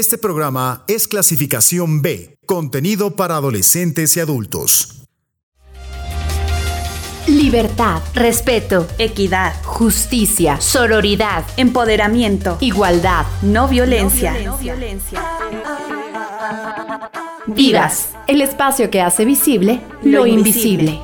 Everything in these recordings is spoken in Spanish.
Este programa es clasificación B, contenido para adolescentes y adultos. Libertad, respeto, equidad, justicia, sororidad, empoderamiento, igualdad, no violencia. Vivas, el espacio que hace visible lo, invisible.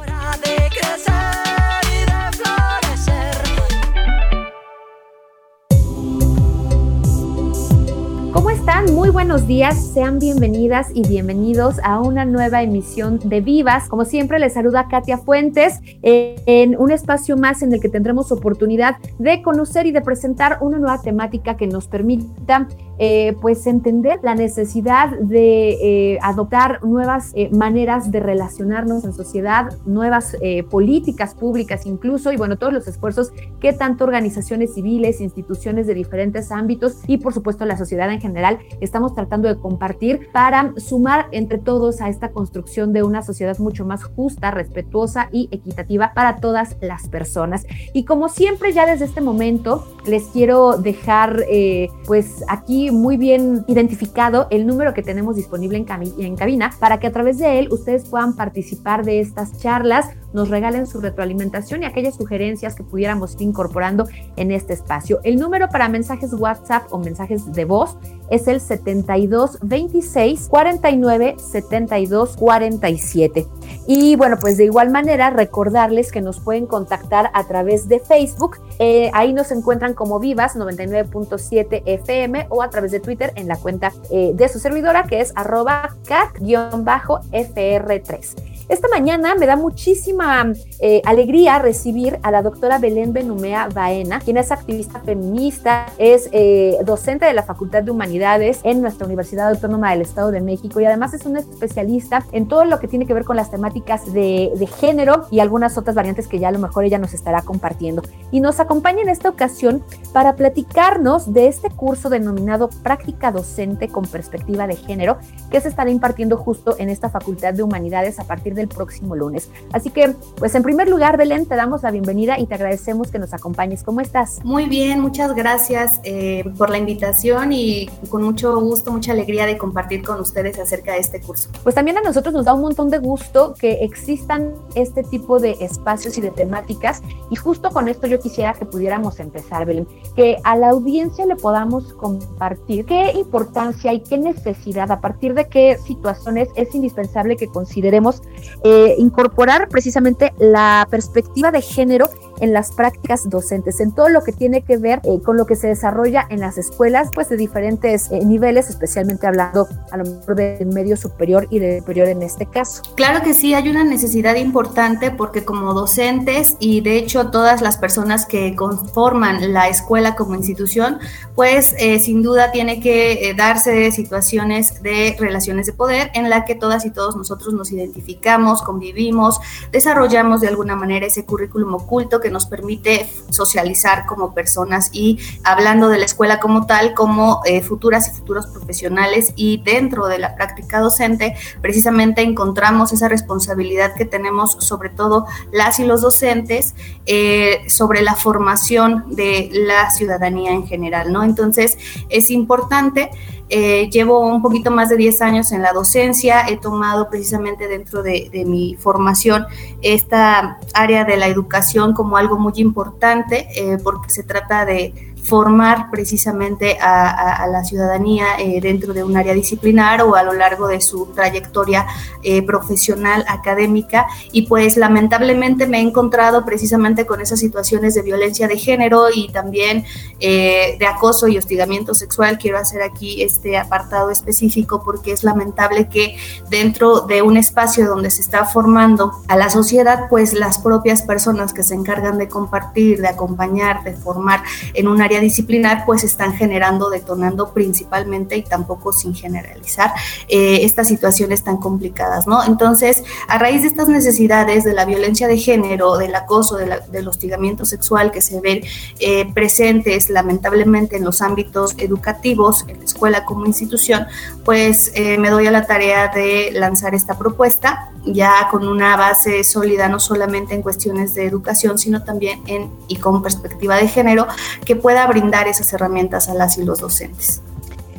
Buenos días, sean bienvenidas y bienvenidos a una nueva emisión de Vivas. Como siempre, les saluda Katia Fuentes eh, en un espacio más en el que tendremos oportunidad de conocer y de presentar una nueva temática que nos permita eh, pues entender la necesidad de eh, adoptar nuevas maneras de relacionarnos en sociedad, nuevas políticas públicas incluso, y bueno, todos los esfuerzos que tanto organizaciones civiles, instituciones de diferentes ámbitos y por supuesto la sociedad en general estamos tratando de compartir para sumar entre todos a esta construcción de una sociedad mucho más justa, respetuosa y equitativa para todas las personas. Y como siempre, ya desde este momento les quiero dejar eh, pues aquí muy bien identificado el número que tenemos disponible en, en cabina para que a través de él ustedes puedan participar de estas charlas nos regalen su retroalimentación y aquellas sugerencias que pudiéramos ir incorporando en este espacio. El número para mensajes WhatsApp o mensajes de voz es el 72 26 49 72 47. Y bueno, pues de igual manera recordarles que nos pueden contactar a través de Facebook. Eh, ahí nos encuentran como Vivas 99.7 FM o a través de Twitter en la cuenta eh, de su servidora que es arroba cat-fr3. Esta mañana me da muchísima eh, alegría recibir a la doctora Belén Benumea Baena, quien es activista feminista, es eh, docente de la Facultad de Humanidades en nuestra Universidad Autónoma del Estado de México y además es una especialista en todo lo que tiene que ver con las temáticas de, de género y algunas otras variantes que ya a lo mejor ella nos estará compartiendo. Y nos acompaña en esta ocasión para platicarnos de este curso denominado Práctica Docente con Perspectiva de Género que se estará impartiendo justo en esta Facultad de Humanidades a partir del próximo lunes. Así que, pues en primer lugar, Belén, te damos la bienvenida y te agradecemos que nos acompañes. ¿Cómo estás? Muy bien, muchas gracias eh, por la invitación y con mucho gusto, mucha alegría de compartir con ustedes acerca de este curso. Pues también a nosotros nos da un montón de gusto que existan este tipo de espacios y de temáticas y justo con esto yo quisiera que pudiéramos empezar, Belén, que a la audiencia le podamos compartir qué importancia y qué necesidad, a partir de qué situaciones es indispensable que consideremos eh, incorporar precisamente la perspectiva de género en las prácticas docentes, en todo lo que tiene que ver eh, con lo que se desarrolla en las escuelas, pues de diferentes eh, niveles, especialmente hablando a lo mejor del medio superior y de superior en este caso. Claro que sí, hay una necesidad importante porque como docentes y de hecho todas las personas que conforman la escuela como institución, pues sin duda tiene que darse situaciones de relaciones de poder en la que todas y todos nosotros nos identificamos convivimos, desarrollamos de alguna manera ese currículum oculto que nos permite socializar como personas y hablando de la escuela como tal, como eh, futuras y futuros profesionales y dentro de la práctica docente, precisamente encontramos esa responsabilidad que tenemos sobre todo las y los docentes eh, sobre la formación de la ciudadanía en general, ¿no? Entonces es importante eh, llevo un poquito más de 10 años en la docencia, he tomado precisamente dentro de, mi formación esta área de la educación como algo muy importante eh, porque se trata de formar precisamente a, la ciudadanía eh, dentro de un área disciplinar o a lo largo de su trayectoria eh, profesional, académica. Y pues lamentablemente me he encontrado precisamente con esas situaciones de violencia de género y también eh, de acoso y hostigamiento sexual. Quiero hacer aquí este apartado específico porque es lamentable que dentro de un espacio donde se está formando a la sociedad, pues las propias personas que se encargan de compartir, de acompañar, de formar en un área disciplinar, pues están generando, detonando principalmente y tampoco sin generalizar eh, estas situaciones tan complicadas, ¿no? Entonces, a raíz de estas necesidades de la violencia de género, del acoso, del hostigamiento sexual que se ven eh, presentes lamentablemente en los ámbitos educativos, en la escuela como institución, pues eh, me doy a la tarea de lanzar esta propuesta ya con una base sólida no solamente en cuestiones de educación, sino también en y con perspectiva de género que pueda brindar esas herramientas a las y los docentes.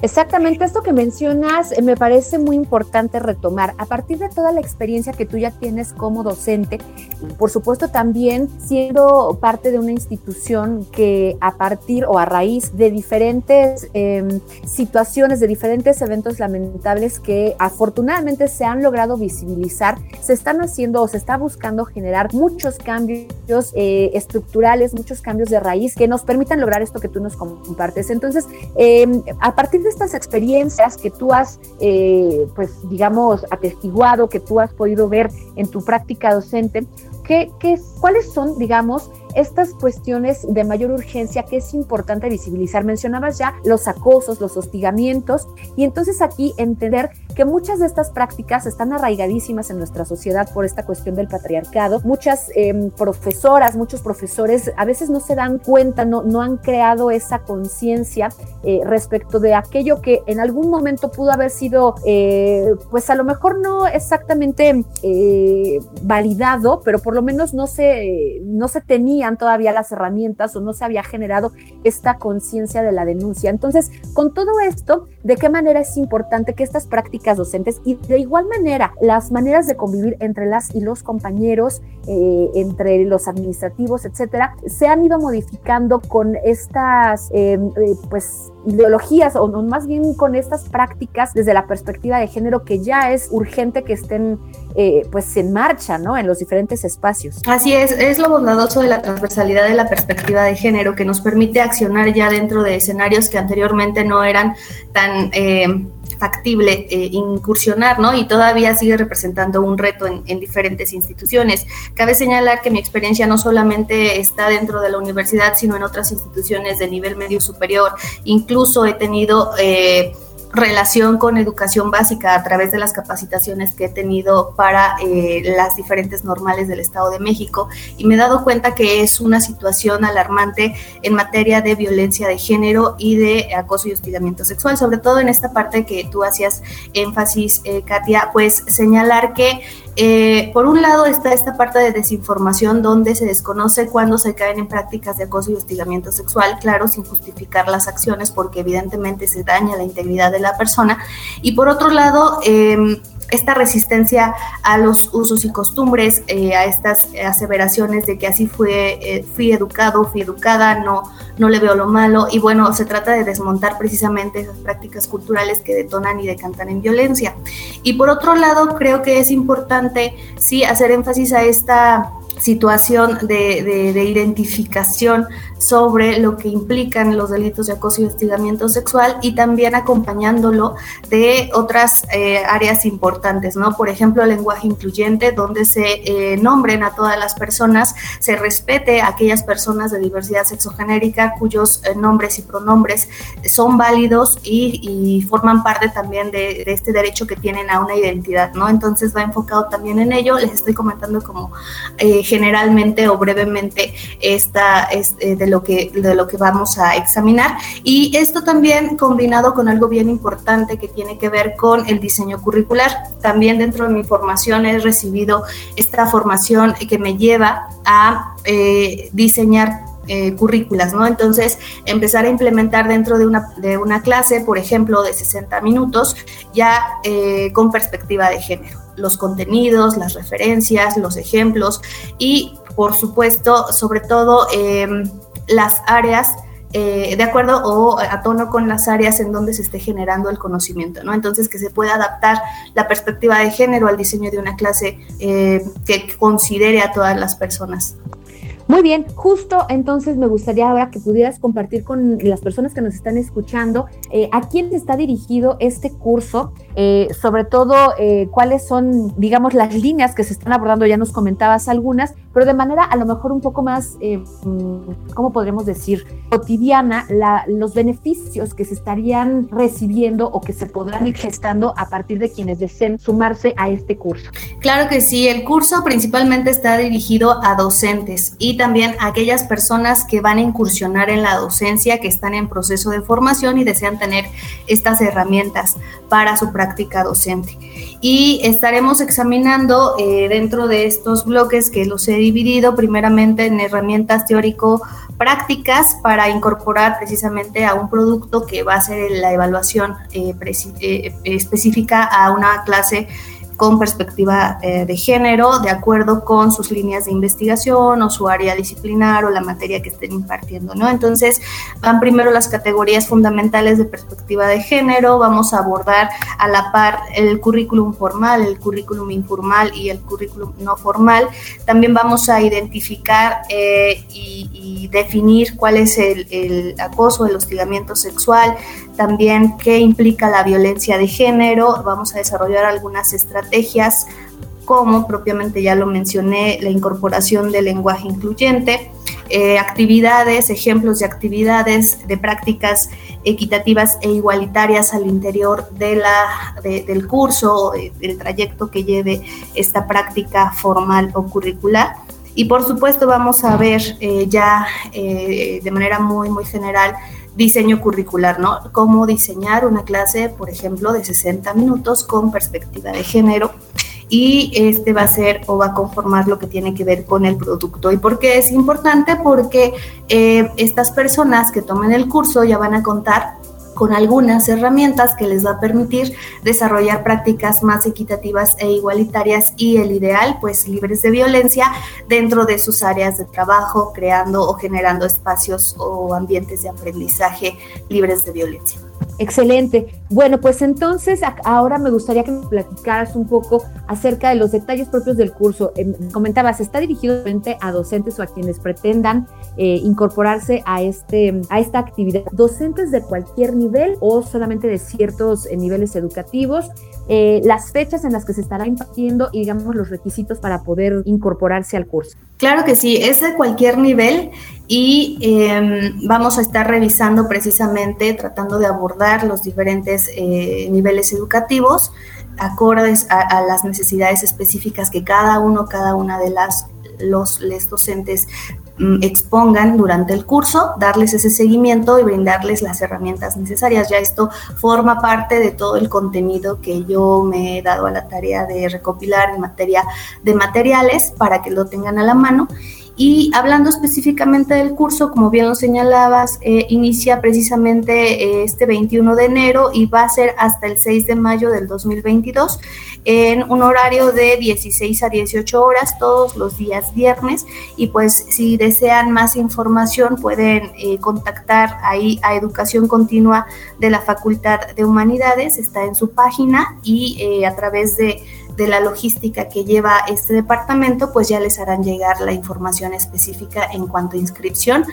Exactamente, esto que mencionas eh, me parece muy importante retomar. A partir de toda la experiencia que tú ya tienes como docente, por supuesto también siendo parte de una institución que a partir o a raíz de diferentes em, situaciones, de diferentes eventos lamentables que afortunadamente se han logrado visibilizar, se están haciendo o se está buscando generar muchos cambios eh, estructurales, muchos cambios de raíz que nos permitan lograr esto que tú nos compartes. Entonces, em, a partir de estas experiencias que tú has, eh, pues digamos, atestiguado, que tú has podido ver en tu práctica docente, ¿qué, qué, ¿cuáles son, digamos, estas cuestiones de mayor urgencia que es importante visibilizar. Mencionabas ya los acosos, los hostigamientos y entonces aquí entender que muchas de estas prácticas están arraigadísimas en nuestra sociedad por esta cuestión del patriarcado. Muchas em, profesoras, muchos profesores a veces no se dan cuenta, no, no han creado esa conciencia eh, respecto de aquello que en algún momento pudo haber sido, eh, pues a lo mejor no exactamente eh, validado, pero por lo menos no se, no se tenía todavía las herramientas o no se había generado esta conciencia de la denuncia. Entonces, con todo esto, ¿de qué manera es importante que estas prácticas docentes y de igual manera las maneras de convivir entre las y los compañeros, eh, entre los administrativos, etcétera, se han ido modificando con estas, em, eh, pues, ideologías o más bien con estas prácticas desde la perspectiva de género que ya es urgente que estén eh, pues en marcha, ¿no? En los diferentes espacios. Así es, es lo bondadoso de la transversalidad de la perspectiva de género que nos permite accionar ya dentro de escenarios que anteriormente no eran tan... Eh, factible eh, incursionar, ¿no? Y todavía sigue representando un reto en, en, diferentes instituciones. Cabe señalar que mi experiencia no solamente está dentro de la universidad, sino en otras instituciones de nivel medio superior. Incluso he tenido... Eh, relación con educación básica a través de las capacitaciones que he tenido para eh, las diferentes normales del Estado de México. Y me he dado cuenta que es una situación alarmante en materia de violencia de género y de acoso y hostigamiento sexual, sobre todo en esta parte que tú hacías énfasis, eh, Katia, pues señalar que eh, por un lado está esta parte de desinformación donde se desconoce cuándo se caen en prácticas de acoso y hostigamiento sexual, claro, sin justificar las acciones porque evidentemente se daña la integridad de la persona. Y por otro lado, eh, esta resistencia a los usos y costumbres, eh, a estas aseveraciones de que así fue, eh, fui educado, fui educada, no, no le veo lo malo. Y bueno, se trata de desmontar precisamente esas prácticas culturales que detonan y decantan en violencia. Y por otro lado, creo que es importante, sí, hacer énfasis a esta situación de, de, identificación sobre lo que implican los delitos de acoso y hostigamiento sexual y también acompañándolo de otras eh, áreas importantes, ¿no? Por ejemplo, el lenguaje incluyente, donde se eh, nombren a todas las personas, se respete a aquellas personas de diversidad sexogenérica cuyos eh, nombres y pronombres son válidos y, y forman parte también de, de, este derecho que tienen a una identidad, ¿no? Entonces va enfocado también en ello. Les estoy comentando como generalmente o brevemente esta es, eh, de, lo que, de lo que vamos a examinar. Y esto también combinado con algo bien importante que tiene que ver con el diseño curricular. También dentro de mi formación he recibido esta formación que me lleva a eh, diseñar eh, currículas, ¿no? Entonces, empezar a implementar dentro de una, de una clase, por ejemplo, de 60 minutos, ya eh, con perspectiva de género. Los contenidos, las referencias, los ejemplos y, por supuesto, sobre todo, eh, las áreas eh, de acuerdo o a tono con las áreas en donde se esté generando el conocimiento, ¿no? Entonces, que se pueda adaptar la perspectiva de género al diseño de una clase eh, que considere a todas las personas. Muy bien, justo entonces me gustaría ahora que pudieras compartir con las personas que nos están escuchando eh, a quién está dirigido este curso, eh, sobre todo eh, cuáles son, digamos, las líneas que se están abordando, ya nos comentabas algunas, pero de manera a lo mejor un poco más, eh, ¿cómo podremos decir? Cotidiana, la, los beneficios que se estarían recibiendo o que se podrán ir gestando a partir de quienes deseen sumarse a este curso. Claro que sí, el curso principalmente está dirigido a docentes y también aquellas personas que van a incursionar en la docencia, que están en proceso de formación y desean tener estas herramientas para su práctica docente. Y estaremos examinando eh, dentro de estos bloques que los he dividido primeramente en herramientas teórico prácticas para incorporar precisamente a un producto que va a ser la evaluación eh, eh, específica a una clase con perspectiva eh, de género, de acuerdo con sus líneas de investigación o su área disciplinar o la materia que estén impartiendo, ¿no? Entonces, van primero las categorías fundamentales de perspectiva de género, vamos a abordar a la par el currículum formal, el currículum informal y el currículum no formal. También vamos a identificar eh, y, definir cuál es el, el acoso, el hostigamiento sexual, también qué implica la violencia de género, vamos a desarrollar algunas estrategias como propiamente ya lo mencioné, la incorporación del lenguaje incluyente, eh, actividades, ejemplos de actividades, de prácticas equitativas e igualitarias al interior de la, del curso, del trayecto que lleve esta práctica formal o curricular. Y por supuesto vamos a ver eh, ya eh, de manera muy, muy general diseño curricular, ¿no? Cómo diseñar una clase, por ejemplo, de 60 minutos con perspectiva de género y este va a ser o va a conformar lo que tiene que ver con el producto. ¿Y por qué es importante? Porque eh, estas personas que tomen el curso ya van a contar con algunas herramientas que les va a permitir desarrollar prácticas más equitativas e igualitarias y el ideal, pues libres de violencia dentro de sus áreas de trabajo, creando o generando espacios o ambientes de aprendizaje libres de violencia. Excelente. Bueno, pues entonces ahora me gustaría que me platicaras un poco acerca de los detalles propios del curso. Em, comentabas, está dirigido a docentes o a quienes pretendan eh, incorporarse a, este, a esta actividad. ¿Docentes de cualquier nivel o solamente de ciertos eh, niveles educativos? Eh, las fechas en las que se estará impartiendo y digamos los requisitos para poder incorporarse al curso. Claro que sí, es de cualquier nivel y em, vamos a estar revisando precisamente, tratando de abordar los diferentes eh, niveles educativos acordes a, las necesidades específicas que cada uno, cada una de las los docentes expongan durante el curso, darles ese seguimiento y brindarles las herramientas necesarias. Ya esto forma parte de todo el contenido que yo me he dado a la tarea de recopilar en materia de materiales para que lo tengan a la mano y hablando específicamente del curso, como bien lo señalabas, eh, inicia precisamente eh, este 21 de enero y va a ser hasta el 6 de mayo del 2022 en un horario de 16 a 18 horas todos los días viernes. Y pues si desean más información pueden eh, contactar ahí a Educación Continua de la Facultad de Humanidades, está en su página y a través de de la logística que lleva este departamento, pues ya les harán llegar la información específica en cuanto a inscripción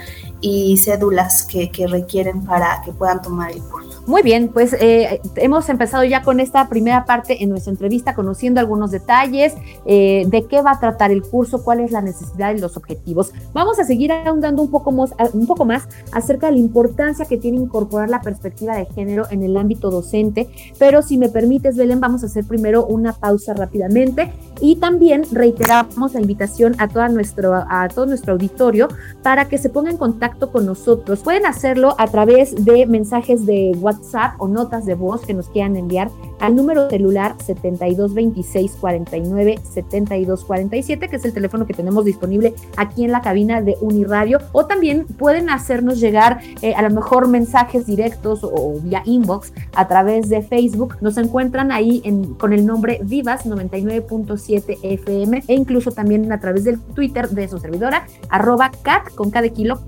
y cédulas que, que requieren para que puedan tomar el curso. Muy bien, pues eh, hemos empezado ya con esta primera parte en nuestra entrevista, conociendo algunos detalles eh, de qué va a tratar el curso, cuál es la necesidad y los objetivos. Vamos a seguir ahondando un poco, más, un poco más acerca de la importancia que tiene incorporar la perspectiva de género en el ámbito docente, pero si me permites, Belén, vamos a hacer primero una pausa rápidamente y también reiteramos la invitación a, toda nuestro, a todo nuestro auditorio para que se ponga en contacto con nosotros. Pueden hacerlo a través de mensajes de WhatsApp o notas de voz que nos quieran enviar al número celular 7226 49 72 47, que es el teléfono que tenemos disponible aquí en la cabina de Uniradio. O también pueden hacernos llegar eh, a lo mejor mensajes directos o, vía inbox a través de Facebook. Nos encuentran ahí en, con el nombre Vivas 99.7 FM e incluso también a través del Twitter de su servidora, arroba cat con cada kilo,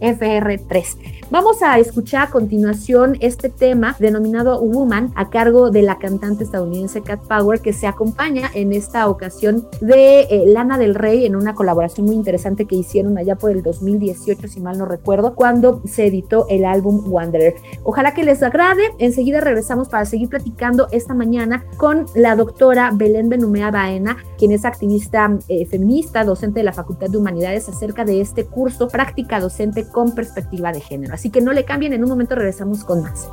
cat-fr3. Vamos a escuchar a continuación este tema denominado Woman a cargo de la cantante estadounidense Cat Power que se acompaña en esta ocasión de eh, Lana del Rey en una colaboración muy interesante que hicieron allá por el 2018 si mal no recuerdo cuando se editó el álbum Wanderer. Ojalá que les agrade. Enseguida regresamos para seguir platicando esta mañana con la doctora Belén Benumea Baena, quien es activista eh, feminista, docente de la Facultad de Humanidades acerca de este curso práctica docente con perspectiva de género. Así que no le cambien, en un momento regresamos con más.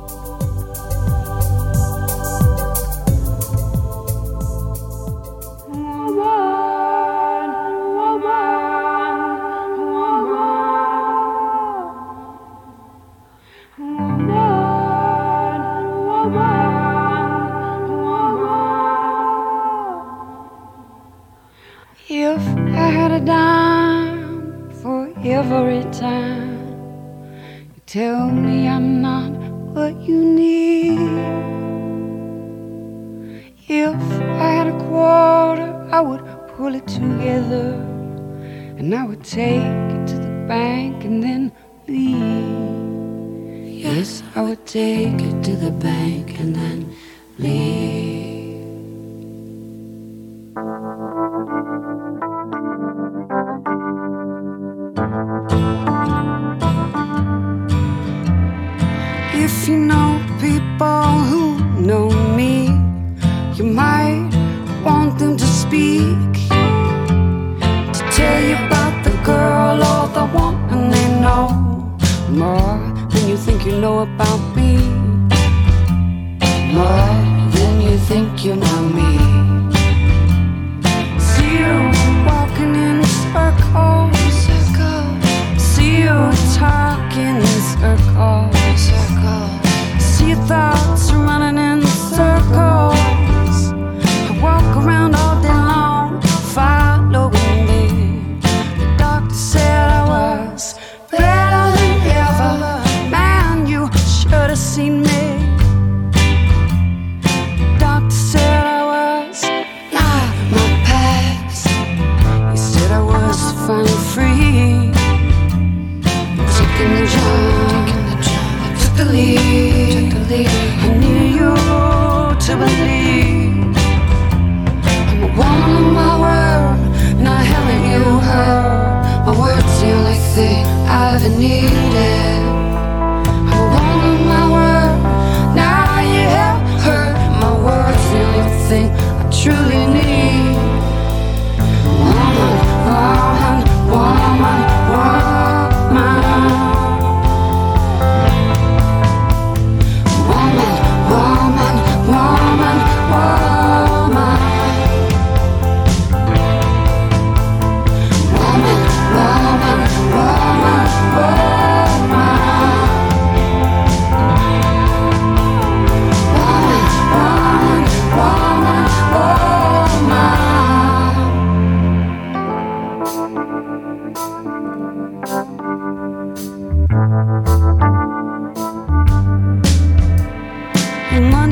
tell me I'm not what you need. If I had a quarter, I would pull it together and I would take it to the bank and then leave. Yes, I would take it to the bank and then leave. 我抱。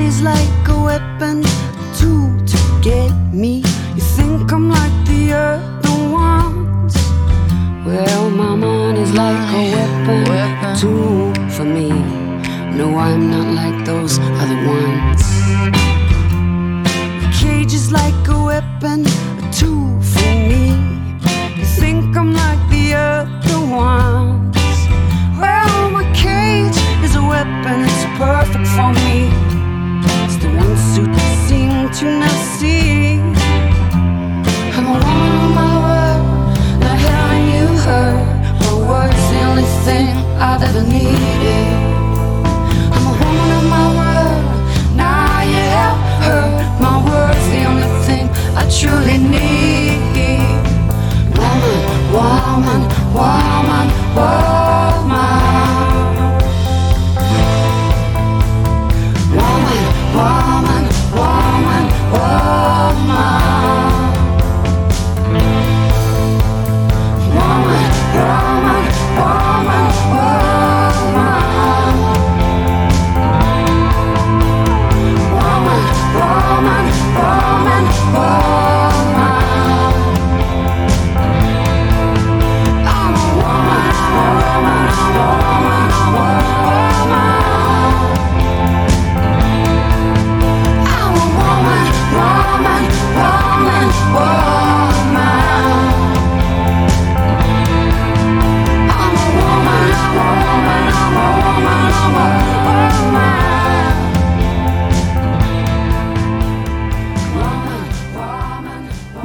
is like a weapon, a tool to get me. You think I'm like the other ones? Well, my mind is like a weapon, a tool for me. No, I'm not like those other ones. Cage is like a weapon woman, woman, woman.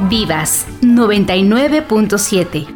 Vivas 99.7.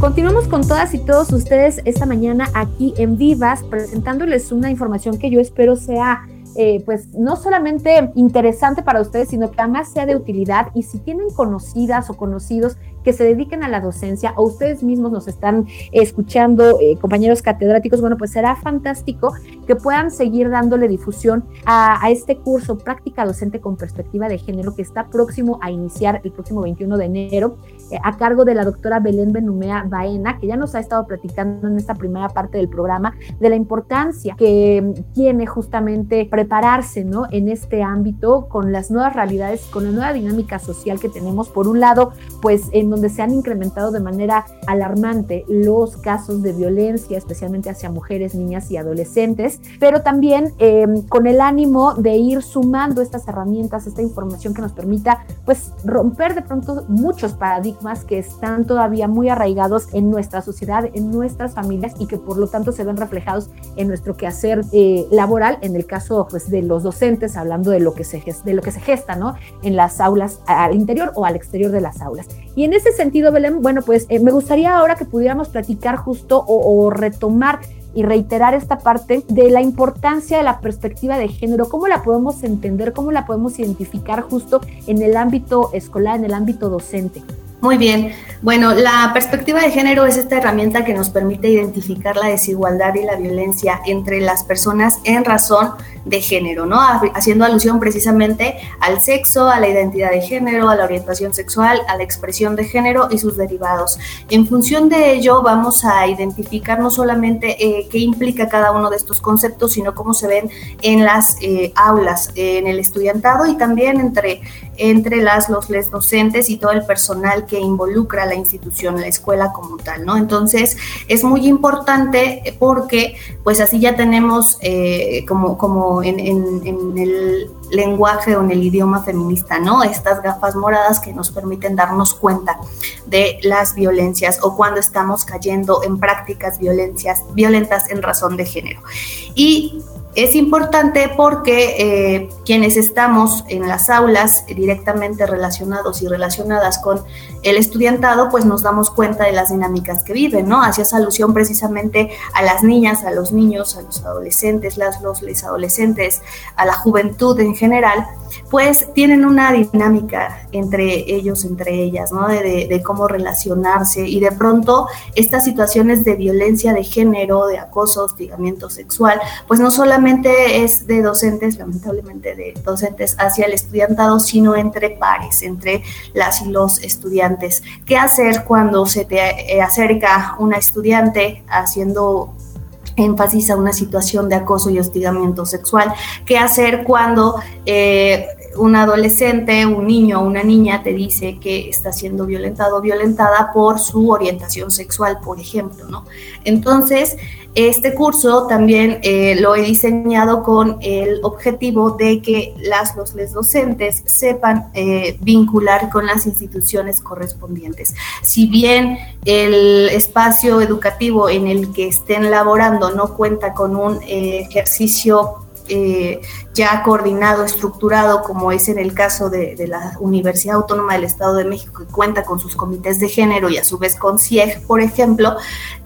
Continuamos con todas y todos ustedes esta mañana aquí en Vivas presentándoles una información que yo espero sea eh, pues no solamente interesante para ustedes, sino que además sea de utilidad y si tienen conocidas o conocidos que se dediquen a la docencia o ustedes mismos nos están escuchando, eh, compañeros catedráticos, bueno, pues será fantástico que puedan seguir dándole difusión a, a, este curso Práctica Docente con Perspectiva de Género que está próximo a iniciar el próximo 21 de enero eh, a cargo de la doctora Belén Benumea Baena, que ya nos ha estado platicando en esta primera parte del programa de la importancia que tiene justamente prepararse ¿no? en este ámbito con las nuevas realidades, con la nueva dinámica social que tenemos. Por un lado, pues en donde se han incrementado de manera alarmante los casos de violencia, especialmente hacia mujeres, niñas y adolescentes, pero también eh, con el ánimo de ir sumando estas herramientas, esta información que nos permita pues romper de pronto muchos paradigmas que están todavía muy arraigados en nuestra sociedad, en nuestras familias y que por lo tanto se ven reflejados en nuestro quehacer eh, laboral, en el caso pues, de los docentes, hablando de lo que se, de lo que se gesta ¿no? en las aulas al interior o al exterior de las aulas. Y en sentido, Belén, bueno, pues eh, me gustaría ahora que pudiéramos platicar justo o retomar y reiterar esta parte de la importancia de la perspectiva de género, cómo la podemos entender, cómo la podemos identificar justo en el ámbito escolar, en el ámbito docente. Muy bien. Bueno, la perspectiva de género es esta herramienta que nos permite identificar la desigualdad y la violencia entre las personas en razón de género, ¿no? Haciendo alusión precisamente al sexo, a la identidad de género, a la orientación sexual, a la expresión de género y sus derivados. En función de ello, vamos a identificar no solamente eh, qué implica cada uno de estos conceptos, sino cómo se ven en las eh, aulas, en el estudiantado y también entre, entre las, los les docentes y todo el personal que involucra la institución, la escuela como tal, ¿no? Entonces, es muy importante porque, pues así ya tenemos eh, como, como en, el lenguaje o en el idioma feminista, ¿no? Estas gafas moradas que nos permiten darnos cuenta de las violencias o cuando estamos cayendo en prácticas violencias, violentas en razón de género. Y es importante porque eh, quienes estamos en las aulas directamente relacionados y relacionadas con el estudiantado, pues nos damos cuenta de las dinámicas que viven, ¿no? Hacías alusión precisamente a las niñas, a los niños, a los adolescentes, las, los les adolescentes, a la juventud en general, pues tienen una dinámica entre ellos, entre ellas, ¿no? De, de cómo relacionarse y de pronto estas situaciones de violencia de género, de acoso, hostigamiento sexual, pues no solamente es de docentes, lamentablemente de docentes hacia el estudiantado, sino entre pares, entre las y los estudiantes. ¿Qué hacer cuando se te eh, acerca una estudiante haciendo énfasis a una situación de acoso y hostigamiento sexual? ¿Qué hacer cuando... Eh, un adolescente, un niño o una niña te dice que está siendo violentado o violentada por su orientación sexual, por ejemplo, ¿no? Entonces, este curso también eh, lo he diseñado con el objetivo de que las los docentes sepan eh, vincular con las instituciones correspondientes. Si bien el espacio educativo en el que estén laborando no cuenta con un eh, ejercicio eh, ya coordinado, estructurado, como es en el caso de, la Universidad Autónoma del Estado de México, que cuenta con sus comités de género y a su vez con CIEG, por ejemplo,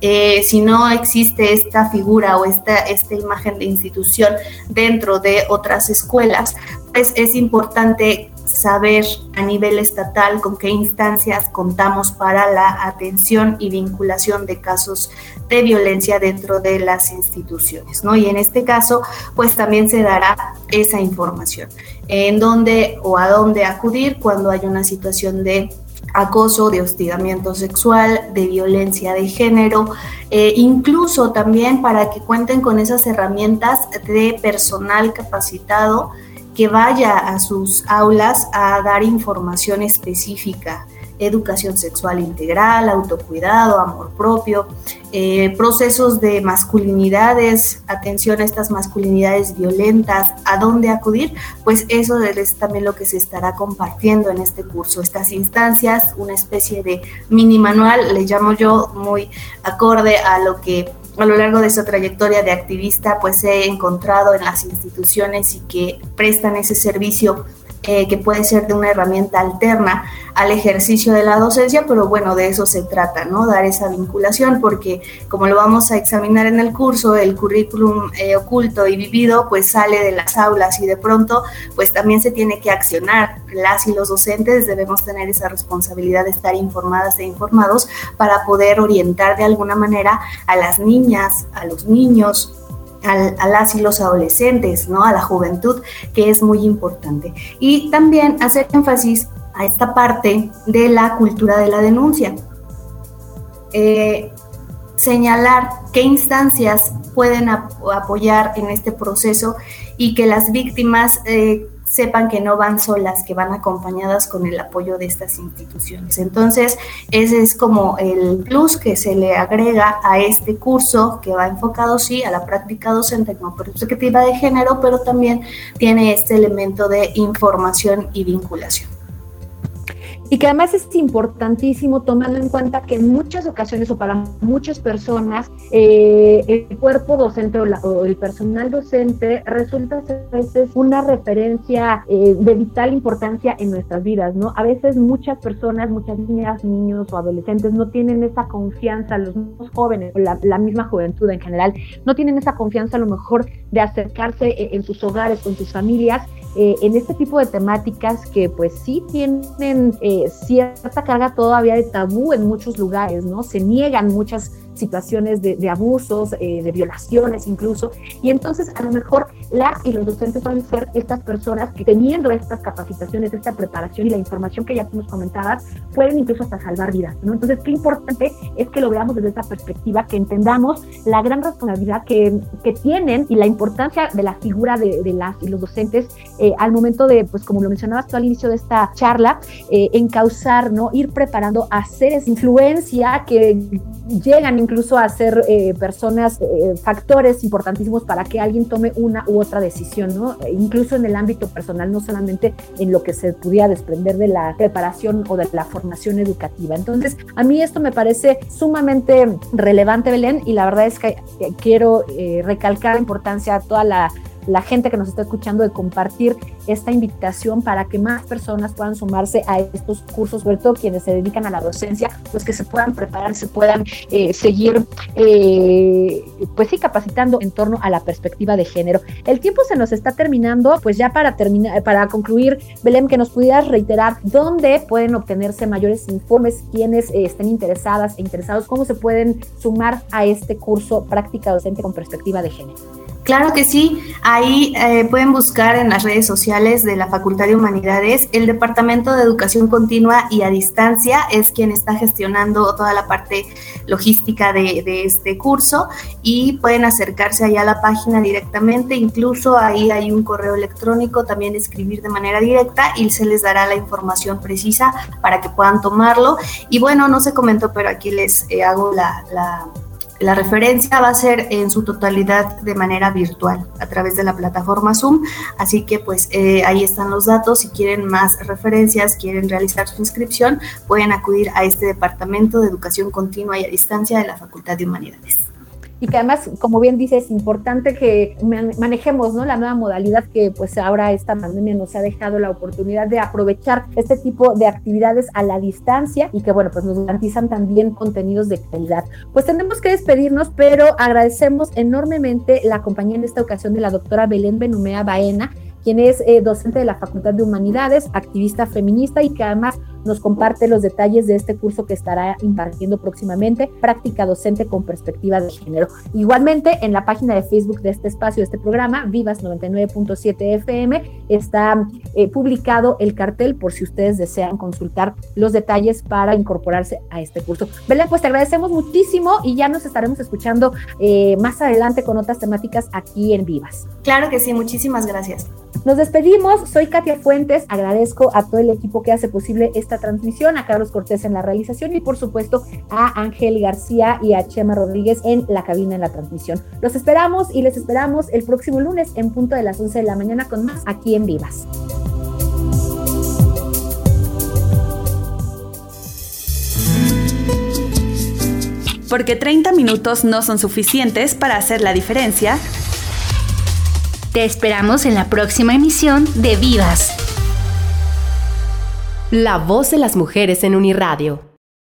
eh, si no existe esta figura o esta, esta imagen de institución dentro de otras escuelas, pues es importante saber a nivel estatal con qué instancias contamos para la atención y vinculación de casos de violencia dentro de las instituciones, ¿no? Y en este caso, pues también se dará esa información, en dónde o a dónde acudir cuando hay una situación de acoso, de hostigamiento sexual, de violencia de género, eh, incluso también para que cuenten con esas herramientas de personal capacitado que vaya a sus aulas a dar información específica, educación sexual integral, autocuidado, amor propio, eh, procesos de masculinidades, atención a estas masculinidades violentas, a dónde acudir, pues eso es también lo que se estará compartiendo en este curso, estas instancias, una especie de mini manual, le llamo yo muy acorde a lo que a lo largo de esa trayectoria de activista, pues he encontrado en las instituciones y que prestan ese servicio eh, que puede ser de una herramienta alterna al ejercicio de la docencia, pero bueno, de eso se trata, ¿no? Dar esa vinculación, porque como lo vamos a examinar en el curso, el currículum eh, oculto y vivido, pues sale de las aulas y de pronto, pues también se tiene que accionar. Las y los docentes debemos tener esa responsabilidad de estar informadas e informados para poder orientar de alguna manera a las niñas, a los niños, a las y los adolescentes, ¿no? a la juventud, que es muy importante. Y también hacer énfasis a esta parte de la cultura de la denuncia. Eh, señalar qué instancias pueden apoyar en este proceso y que las víctimas eh, sepan que no van solas, que van acompañadas con el apoyo de estas instituciones. Entonces, ese es como el plus que se le agrega a este curso que va enfocado, sí, a la práctica docente como perspectiva de género, pero también tiene este elemento de información y vinculación y que además es importantísimo tomando en cuenta que en muchas ocasiones o para muchas personas eh, el cuerpo docente o, el personal docente resulta ser a veces una referencia eh, de vital importancia en nuestras vidas, ¿no? A veces muchas personas, muchas niñas, niños o adolescentes no tienen esa confianza, los más jóvenes o la, la misma juventud en general, no tienen esa confianza a lo mejor de acercarse en, en sus hogares, con sus familias eh, en este tipo de temáticas que pues sí tienen eh, cierta carga todavía de tabú en muchos lugares, ¿no? Se niegan muchas situaciones de, abusos, eh, de violaciones incluso, y entonces a lo mejor las y los docentes pueden ser estas personas que teniendo estas capacitaciones, esta preparación y la información que ya nos comentabas, pueden incluso hasta salvar vidas, ¿no? Entonces, qué importante es que lo veamos desde esta perspectiva, que entendamos la gran responsabilidad que, que tienen y la importancia de la figura de, de las y los docentes eh, al momento de, pues como lo mencionabas tú al inicio de esta charla, eh, encauzar, ¿no? Ir preparando a seres influencia que llegan incluso a ser eh, personas, eh, factores importantísimos para que alguien tome una u otra decisión, ¿no? E incluso en el ámbito personal, no solamente en lo que se pudiera desprender de la preparación o de la formación educativa. Entonces, a mí esto me parece sumamente relevante, Belén, y la verdad es que quiero recalcar la importancia de toda la la gente que nos está escuchando de compartir esta invitación para que más personas puedan sumarse a estos cursos, sobre todo quienes se dedican a la docencia, pues que se puedan preparar, se puedan eh, seguir, eh, pues sí, capacitando en torno a la perspectiva de género. El tiempo se nos está terminando, pues ya para terminar, para concluir, Belén, que nos pudieras reiterar dónde pueden obtenerse mayores informes, quienes eh, estén interesadas e interesados, cómo se pueden sumar a este curso práctica docente con perspectiva de género. Claro que sí, ahí eh, pueden buscar en las redes sociales de la Facultad de Humanidades. El Departamento de Educación Continua y a Distancia es quien está gestionando toda la parte logística de, este curso y pueden acercarse allá a la página directamente. Incluso ahí hay un correo electrónico, también escribir de manera directa y se les dará la información precisa para que puedan tomarlo. Y bueno, no se comentó, pero aquí les eh, hago la la referencia va a ser en su totalidad de manera virtual a través de la plataforma Zoom, así que pues eh, ahí están los datos. Si quieren más referencias, quieren realizar su inscripción, pueden acudir a este Departamento de Educación Continua y a Distancia de la Facultad de Humanidades y que además, como bien dice, es importante que manejemos ¿no? la nueva modalidad que pues ahora esta pandemia nos ha dejado la oportunidad de aprovechar este tipo de actividades a la distancia y que bueno, pues nos garantizan también contenidos de calidad. Pues tenemos que despedirnos, pero agradecemos enormemente la compañía en esta ocasión de la doctora Belén Benumea Baena, quien es eh, docente de la Facultad de Humanidades, activista feminista y que además nos comparte los detalles de este curso que estará impartiendo próximamente, Práctica Docente con Perspectiva de Género. Igualmente, en la página de Facebook de este espacio, de este programa, Vivas 99.7 FM, está eh, publicado el cartel por si ustedes desean consultar los detalles para incorporarse a este curso. Belén, pues te agradecemos muchísimo y ya nos estaremos escuchando eh, más adelante con otras temáticas aquí en Vivas. Claro que sí, muchísimas gracias. Nos despedimos, soy Katia Fuentes, agradezco a todo el equipo que hace posible esta transmisión, a Carlos Cortés en la realización y por supuesto a Ángel García y a Chema Rodríguez en la cabina en la transmisión. Los esperamos y les esperamos el próximo lunes en punto de las 11 de la mañana con más aquí en Vivas. Porque 30 minutos no son suficientes para hacer la diferencia te esperamos en la próxima emisión de Vivas. La voz de las mujeres en Uniradio.